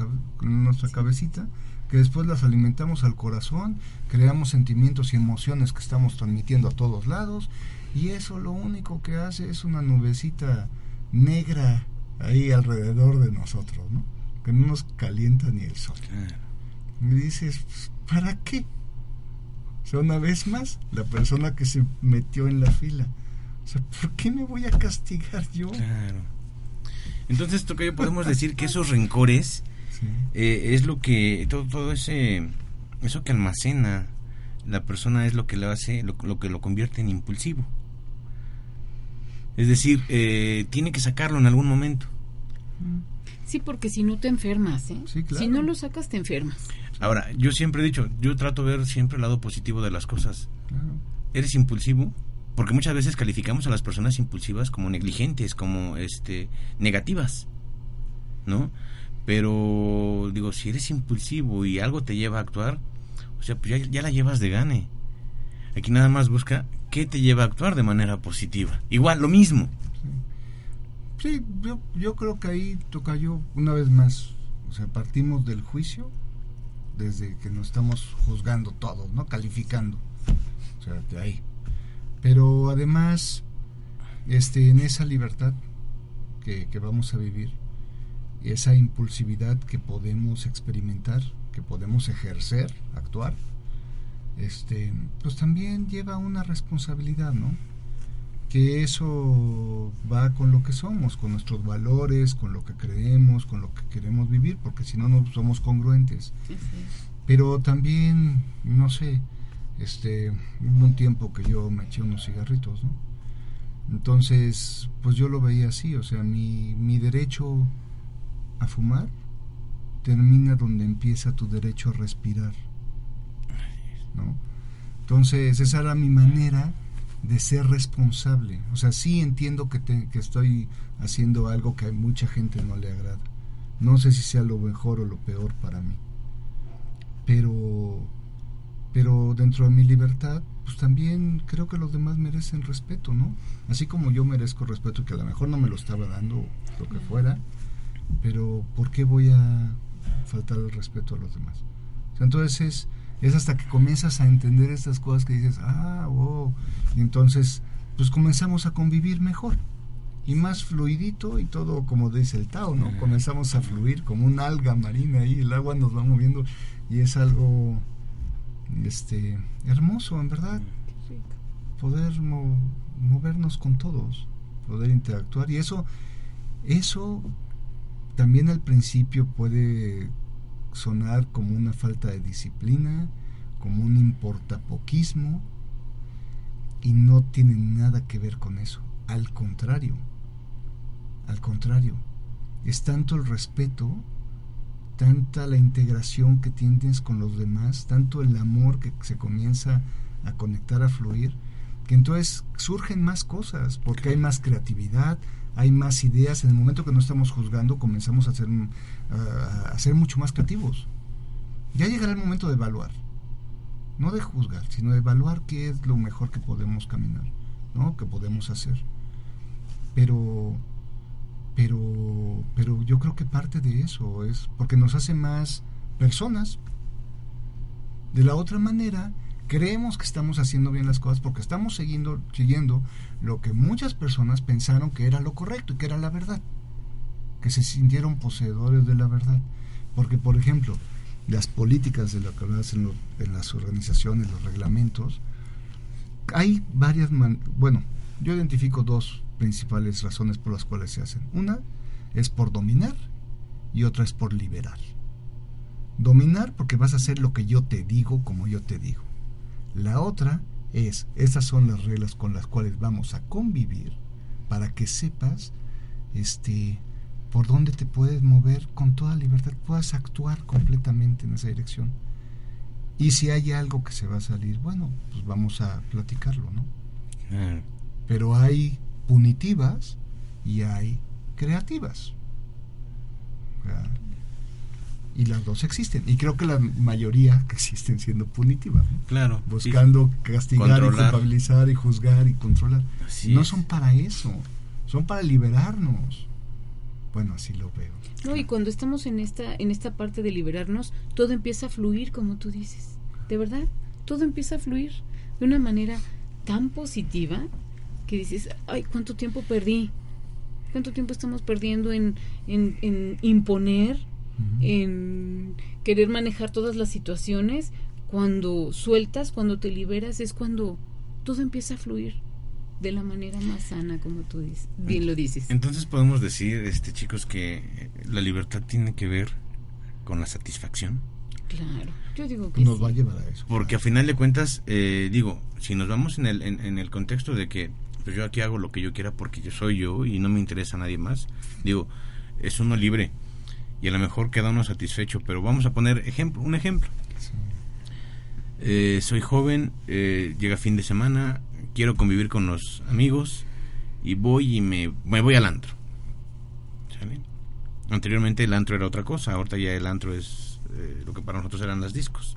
en nuestra cabecita que después las alimentamos al corazón creamos sentimientos y emociones que estamos transmitiendo a todos lados y eso lo único que hace es una nubecita negra ahí alrededor de nosotros no que no nos calienta ni el sol. Y dices ¿Para qué? O sea, una vez más, la persona que se metió en la fila. O sea, ¿por qué me voy a castigar yo? Claro. Entonces, yo podemos decir que esos rencores eh, es lo que, todo, todo ese, eso que almacena la persona es lo que lo hace, lo, que lo convierte en impulsivo. Es decir, eh, tiene que sacarlo en algún momento. Sí, porque si no te enfermas, ¿eh? Si no lo sacas, te enfermas. Ahora, yo siempre he dicho, yo trato de ver siempre el lado positivo de las cosas. ¿Eres impulsivo? Porque muchas veces calificamos a las personas impulsivas como negligentes, como este negativas, ¿no? Pero digo, si eres impulsivo y algo te lleva a actuar, o sea, pues ya, la llevas de gane. Aquí nada más busca qué te lleva a actuar de manera positiva. Igual, lo mismo. Sí, yo, yo creo que ahí toca yo una vez más. O sea, partimos del juicio desde que nos estamos juzgando todos, ¿no? Calificando. O sea, de ahí. Pero además, este, en esa libertad que, vamos a vivir, esa impulsividad que podemos experimentar, que podemos ejercer, actuar, este, pues también lleva una responsabilidad, ¿no? Que eso va con lo que somos, con nuestros valores, con lo que creemos, con lo que queremos vivir, porque si no, no somos congruentes. Pero también, no sé, este, hubo un tiempo que yo me eché unos cigarritos, ¿no? Entonces, pues yo lo veía así, o sea, mi, mi derecho a fumar termina donde empieza tu derecho a respirar, ¿no? Entonces, esa era mi manera de ser responsable. O sea, sí entiendo que, que estoy haciendo algo que a mucha gente no le agrada. No sé si sea lo mejor o lo peor para mí. Pero, pero dentro de mi libertad, pues también creo que los demás merecen respeto, ¿no? Así como yo merezco respeto, que a lo mejor no me lo estaba dando, lo que fuera, pero ¿por qué voy a faltar el respeto a los demás? entonces es, hasta que comienzas a entender estas cosas que dices, ah, wow, y entonces pues comenzamos a convivir mejor y más fluidito y todo como dice el Tao, ¿no? Comenzamos a fluir como un alga marina ahí, el agua nos va moviendo y es algo este hermoso en verdad. Poder movernos con todos poder interactuar y eso eso también al principio puede sonar como una falta de disciplina como un importapoquismo y no tiene nada que ver con eso. Al contrario al contrario es tanto el respeto tanta la integración que tienes con los demás, tanto el amor que se comienza a conectar, a fluir, que entonces surgen más cosas, porque hay más creatividad, hay más ideas. En el momento que no estamos juzgando, comenzamos a ser, a ser mucho más creativos. Ya llegará el momento de evaluar, no de juzgar, sino de evaluar qué es lo mejor que podemos caminar, ¿no? que podemos hacer. Pero pero, pero yo creo que parte de eso es porque nos hace más personas. De la otra manera, creemos que estamos haciendo bien las cosas porque estamos siguiendo, siguiendo lo que muchas personas pensaron que era lo correcto y que era la verdad, que se sintieron poseedores de la verdad. Porque, por ejemplo, las políticas de lo que hacen en las organizaciones, los reglamentos, hay varias, bueno, yo identifico dos principales razones por las cuales se hacen. Una es por dominar y otra es por liberar. Dominar porque vas a hacer lo que yo te digo como yo te digo. La otra es, esas son las reglas con las cuales vamos a convivir para que sepas este por dónde te puedes mover con toda libertad, puedas actuar completamente en esa dirección. Y si hay algo que se va a salir, bueno, pues vamos a platicarlo, ¿no? Pero hay punitivas y hay creativas. Y las dos existen. Y creo que la mayoría que existen siendo punitivas. Claro. Buscando castigar y culpabilizar y juzgar y controlar. no son para eso. Son para liberarnos. Bueno, así lo veo. No, y cuando estamos en esta, en esta parte de liberarnos, todo empieza a fluir, como tú dices. De verdad, todo empieza a fluir de una manera tan positiva que dices, ay, ¿cuánto tiempo perdí? ¿Cuánto tiempo estamos perdiendo en, en, imponer, en querer manejar todas las situaciones? Cuando sueltas, cuando te liberas, es cuando todo empieza a fluir de la manera más sana, como tú dices, bien lo dices. Entonces podemos decir, este chicos, que la libertad tiene que ver con la satisfacción. Claro, yo digo que nos va a llevar a eso. Porque a final de cuentas, eh, digo, si nos vamos en el, en el contexto de que pues yo aquí hago lo que yo quiera porque yo soy yo y no me interesa a nadie más. Digo, es uno libre y a lo mejor queda uno satisfecho, pero vamos a poner ejemplo, un ejemplo. Eh, soy joven, eh, llega fin de semana, quiero convivir con los amigos y voy y me, me voy al antro. Anteriormente el antro era otra cosa, ahorita ya el antro es eh, lo que para nosotros eran las discos.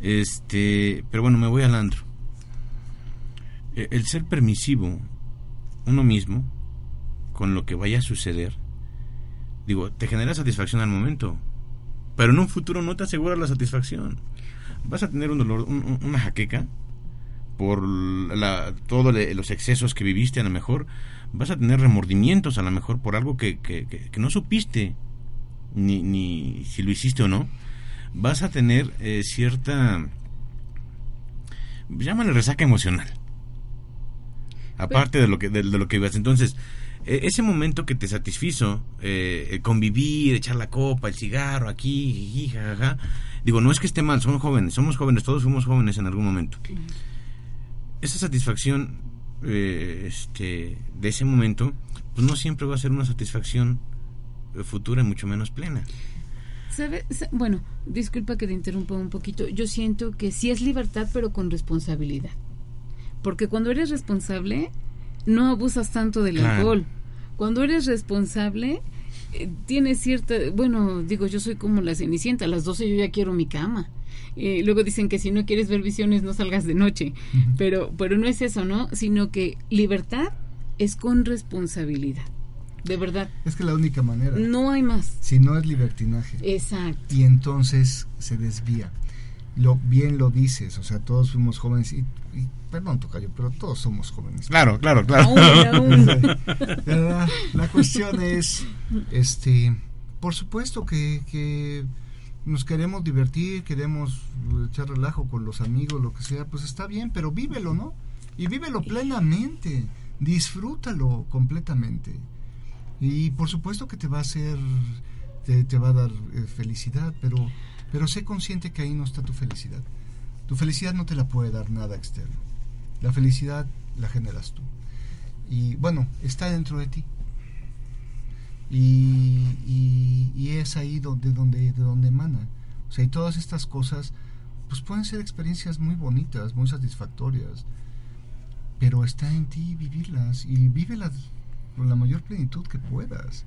Este, pero bueno, me voy al antro el ser permisivo uno mismo con lo que vaya a suceder, digo, te genera satisfacción al momento, pero en un futuro no te asegura la satisfacción. Vas a tener un dolor, una jaqueca por la, todos los excesos que viviste, a lo mejor vas a tener remordimientos, a lo mejor por algo que, que, que, no supiste, ni, ni, si lo hiciste o no. Vas a tener eh, cierta, llámale resaca emocional aparte de lo que de, lo que ibas. Entonces, ese momento que te satisfizo, eh, convivir, echar la copa, el cigarro, aquí, jajaja, digo, no es que esté mal, somos jóvenes, somos jóvenes, todos fuimos jóvenes en algún momento. Esa satisfacción eh, este, de ese momento, pues no siempre va a ser una satisfacción futura y mucho menos plena. Bueno, disculpa que te interrumpa un poquito. Yo siento que sí es libertad, pero con responsabilidad. Porque cuando eres responsable, no abusas tanto del alcohol. Cuando eres responsable, eh, tienes cierta... Bueno, digo, yo soy como la cenicienta. A las 12 yo ya quiero mi cama. Eh, luego dicen que si no quieres ver visiones, no salgas de noche. pero, pero no es eso, ¿no? Sino que libertad es con responsabilidad de verdad. Es que la única manera. No hay más. Si no es libertinaje. Exacto. Y entonces se desvía. Lo, bien lo dices, o sea, todos fuimos jóvenes y, perdón, Tocayo, pero todos somos jóvenes. Claro, claro, claro. la, cuestión es, este, por supuesto que, que nos queremos divertir, queremos echar relajo con los amigos, lo que sea, pues está bien, pero vívelo, ¿no? Y vívelo plenamente, disfrútalo completamente. Y por supuesto que te va a hacer, te, va a dar eh, felicidad, pero, pero sé consciente que ahí no está tu felicidad. Tu felicidad no te la puede dar nada externo. La felicidad la generas tú. Y bueno, está dentro de ti. Y, y, es ahí donde, donde, de donde emana. O sea, y todas estas cosas, pues pueden ser experiencias muy bonitas, muy satisfactorias. Pero está en ti vivirlas y vívelas con la mayor plenitud que puedas.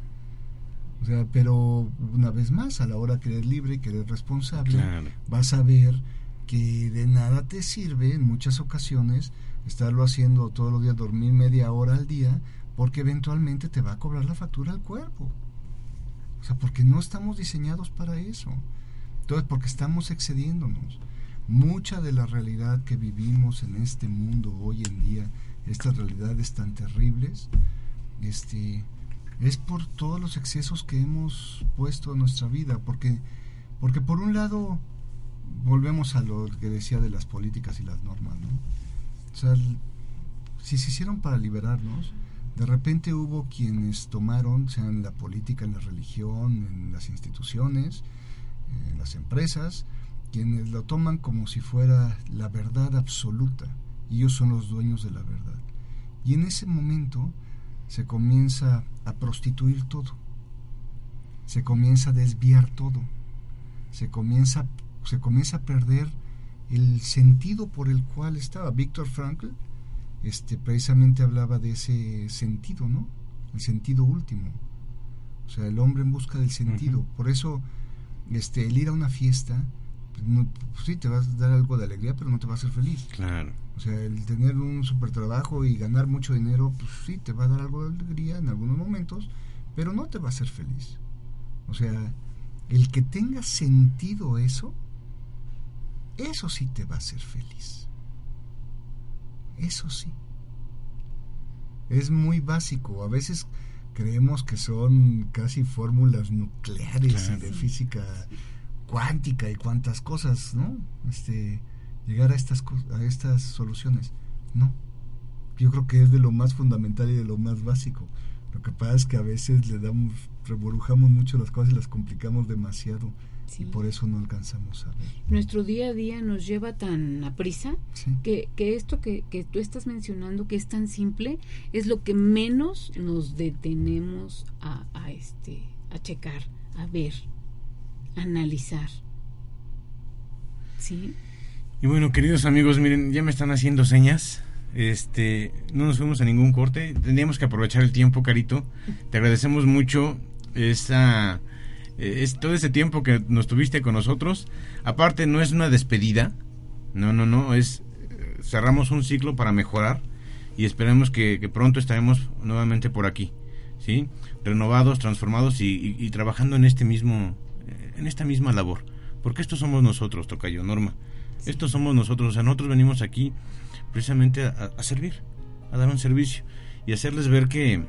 O sea, pero una vez más, a la hora que eres libre, que eres responsable, vas a ver que de nada te sirve en muchas ocasiones estarlo haciendo todos los días, dormir media hora al día, porque eventualmente te va a cobrar la factura al cuerpo. O sea, porque no estamos diseñados para eso. Entonces, porque estamos excediéndonos. Mucha de la realidad que vivimos en este mundo hoy en día, estas realidades tan terribles, este, es por todos los excesos que hemos puesto en nuestra vida, porque, porque por un lado volvemos a lo que decía de las políticas y las normas, ¿no? O sea, si se hicieron para liberarnos, de repente hubo quienes tomaron, sea en la política, en la religión, en las instituciones, en las empresas, quienes lo toman como si fuera la verdad absoluta, y ellos son los dueños de la verdad. Y en ese momento, se comienza a prostituir todo, se comienza a desviar todo, se comienza, se comienza a perder el sentido por el cual estaba. Víctor Frankl este, precisamente hablaba de ese sentido, ¿no? El sentido último. O sea, el hombre en busca del sentido. Por eso, este, el ir a una fiesta, pues, no, pues sí, te va a dar algo de alegría, pero no te va a hacer feliz. Claro. O sea, el tener un super trabajo y ganar mucho dinero, pues sí, te va a dar algo de alegría en algunos momentos, pero no te va a hacer feliz. O sea, el que tenga sentido eso, eso sí te va a hacer feliz. Eso sí. Es muy básico. A veces creemos que son casi fórmulas nucleares de física cuántica y cuantas cosas, ¿no? Este, llegar a estas, a estas soluciones. No. Yo creo que es de lo más fundamental y de lo más básico. Lo que pasa es que a veces le damos, reborujamos mucho las cosas y las complicamos demasiado. Y por eso no alcanzamos a ver. Nuestro día a día nos lleva tan a prisa que, que, esto que, que, tú estás mencionando, que es tan simple, es lo que menos nos detenemos a, a, este, a checar, a ver, a analizar. ¿Sí? Y bueno, queridos amigos, miren, ya me están haciendo señas. Este, no nos fuimos a ningún corte. Tendríamos que aprovechar el tiempo, Carito. Te agradecemos mucho esa, eh, es, todo ese tiempo que nos tuviste con nosotros. Aparte, no es una despedida. No, no, no. Es eh, cerramos un ciclo para mejorar y esperemos que, pronto estaremos nuevamente por aquí, sí, renovados, transformados y, trabajando en este mismo, eh, en esta misma labor. Porque estos somos nosotros, Tocayo, Norma. Estos somos nosotros, o sea, nosotros venimos aquí precisamente a, servir, a dar un servicio y hacerles ver que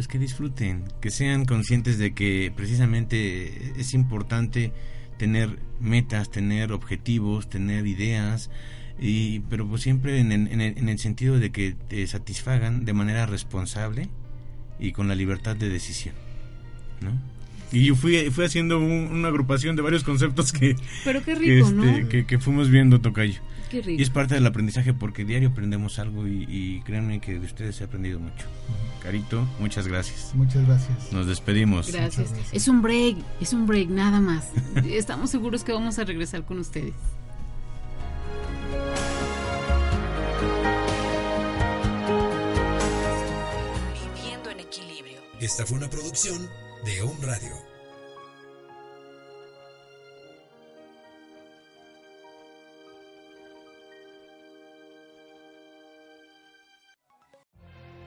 pues que disfruten, que sean conscientes de que precisamente es importante tener metas, tener objetivos, tener ideas, y pero pues siempre en, en, en el sentido de que te satisfagan de manera responsable y con la libertad de decisión, ¿no? Y yo fui, fui haciendo una agrupación de varios conceptos que, Pero qué rico, este, que, fuimos viendo, Tocayo. Qué rico. Y es parte del aprendizaje porque diario aprendemos algo y, créanme que de ustedes he aprendido mucho. Carito, muchas gracias. Muchas gracias. Nos despedimos. Gracias. Es un break, es un break, nada más. Estamos seguros que vamos a regresar con ustedes. Viviendo en equilibrio. Esta fue una producción de On Radio.